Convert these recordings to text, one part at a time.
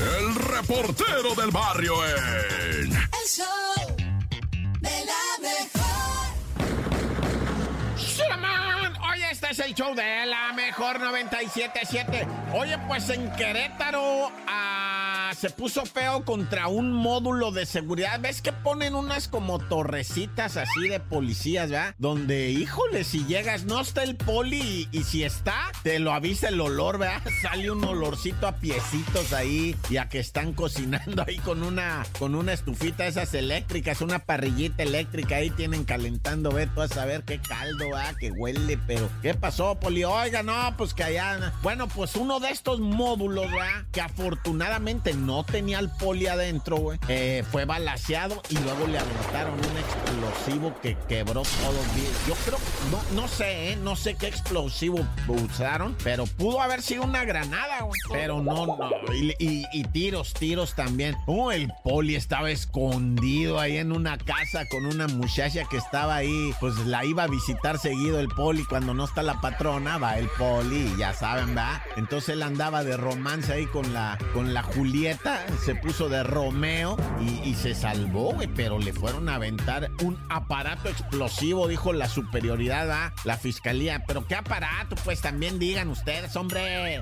el reportero del barrio en... El show de la mejor. ¡Shuraman! Oye, este es el show de la mejor 977. Oye, pues en Querétaro ah, se puso feo contra un módulo de seguridad. ¿Ves que ponen unas como torrecitas así de policías, ¿verdad? Donde, híjole, si llegas, no está el poli y, si está, te lo avisa el olor, ¿verdad? Sale un olorcito a piecitos ahí y a que están cocinando ahí con una, con una estufita esas eléctricas, una parrillita eléctrica ahí tienen calentando, ve tú a saber qué caldo, ah, que huele, pero ¿qué pasó, Poli? Oiga, no, pues que allá. Bueno, pues uno de estos módulos, ¿verdad? Que afortunadamente no tenía el Poli adentro, güey. eh, fue balaseado y luego le aventaron un explosivo que quebró todo bien. Yo creo, no, no sé, ¿eh? No sé qué explosivo usaron, pero pudo haber sido una granada, güey. Pero no, no. Y, y- tiros, tiros también. Oh, el Poli estaba escondido ahí en una casa con una muchacha que estaba ahí, pues la iba a visitar seguido el Poli. Cuando no está la patrona, va el Poli, ya saben, va. Entonces él andaba de romance ahí con la, con la Julieta, se puso de Romeo y, se salvó, güey, pero le fueron a aventar un aparato explosivo, dijo la superioridad, ¿va? la fiscalía. Pero qué aparato, pues también digan ustedes, hombre.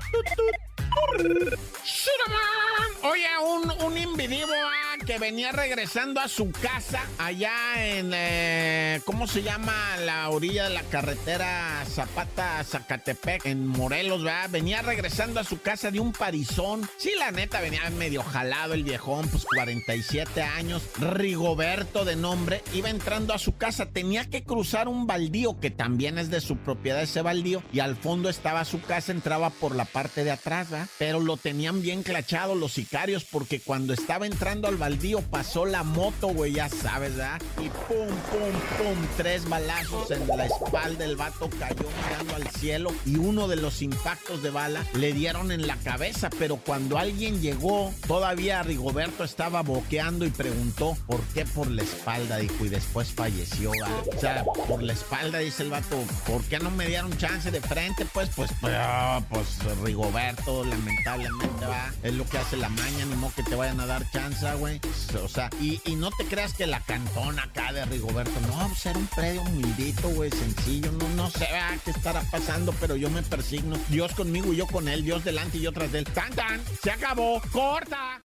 Venía regresando a su casa allá en, eh, ¿cómo se llama? La orilla de la carretera Zapata-Zacatepec, en Morelos, ¿verdad? Venía regresando a su casa de un parizón. Sí, la neta, venía medio jalado el viejón, pues 47 años. Rigoberto de nombre, iba entrando a su casa. Tenía que cruzar un baldío que también es de su propiedad ese baldío. Y al fondo estaba su casa, entraba por la parte de atrás, ¿verdad? Pero lo tenían bien clachado los sicarios porque cuando estaba entrando al baldío pasó la moto, güey, ya sabes, ¿verdad? Y pum, pum, pum, tres balazos en la espalda. El vato cayó mirando al cielo y uno de los impactos de bala le dieron en la cabeza. Pero cuando alguien llegó, todavía Rigoberto estaba boqueando y preguntó por qué por la espalda, dijo, y después falleció, ¿verdad? O sea, por la espalda, dice el vato, ¿por qué no me dieron chance de frente? Pues, pues, pues, ah, pues Rigoberto, lamentablemente, va. Es lo que hace la maña, ni modo que te vayan a dar chance, güey. O sea, y, y no te creas que la cantona acá de Rigoberto, no, pues era un predio humildito, güey, sencillo, no, no sé ah, qué estará pasando, pero yo me persigno. Dios conmigo y yo con él, Dios delante y yo tras de él. ¡Tan, tan! ¡Se acabó! ¡Corta!